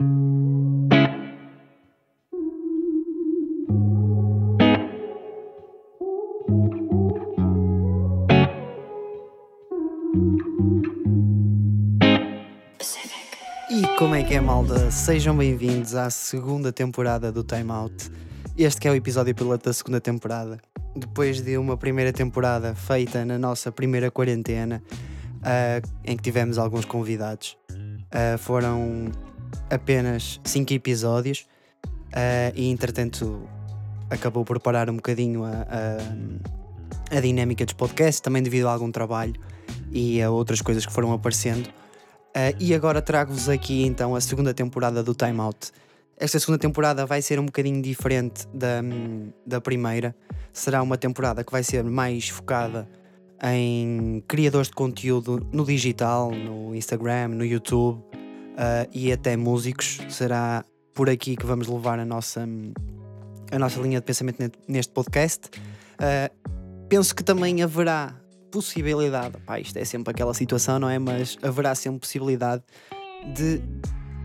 Como é que é, malda? Sejam bem-vindos à segunda temporada do Time Out. Este é o episódio piloto da segunda temporada. Depois de uma primeira temporada feita na nossa primeira quarentena, uh, em que tivemos alguns convidados. Uh, foram apenas cinco episódios uh, e, entretanto, acabou por parar um bocadinho a, a, a dinâmica dos podcasts, também devido a algum trabalho e a outras coisas que foram aparecendo. Uh, e agora trago-vos aqui então a segunda temporada do Time Out. Esta segunda temporada vai ser um bocadinho diferente da, da primeira. Será uma temporada que vai ser mais focada em criadores de conteúdo no digital, no Instagram, no YouTube uh, e até músicos. Será por aqui que vamos levar a nossa, a nossa linha de pensamento neste podcast. Uh, penso que também haverá possibilidade, pá, isto é sempre aquela situação, não é? Mas haverá sempre possibilidade de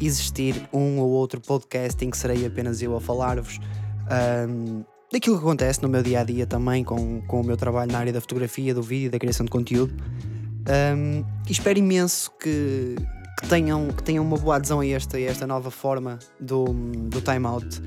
existir um ou outro podcast em que serei apenas eu a falar-vos um, daquilo que acontece no meu dia a dia também com, com o meu trabalho na área da fotografia, do vídeo e da criação de conteúdo. Um, espero imenso que, que, tenham, que tenham uma boa adesão a esta, a esta nova forma do, do Time Out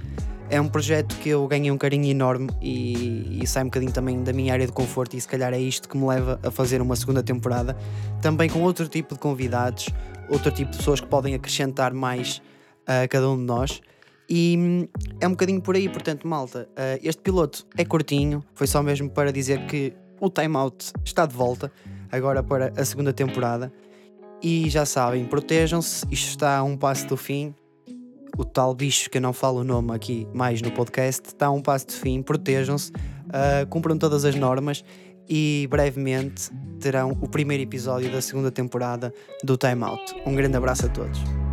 é um projeto que eu ganhei um carinho enorme e, e sai um bocadinho também da minha área de conforto e se calhar é isto que me leva a fazer uma segunda temporada, também com outro tipo de convidados, outro tipo de pessoas que podem acrescentar mais a cada um de nós. E hum, é um bocadinho por aí, portanto, malta, uh, este piloto é curtinho, foi só mesmo para dizer que o Time Out está de volta, agora para a segunda temporada. E já sabem, protejam-se, isto está a um passo do fim, o tal bicho que eu não falo o nome aqui mais no podcast está a um passo de fim, protejam-se, uh, cumpram todas as normas e brevemente terão o primeiro episódio da segunda temporada do Time Out. Um grande abraço a todos.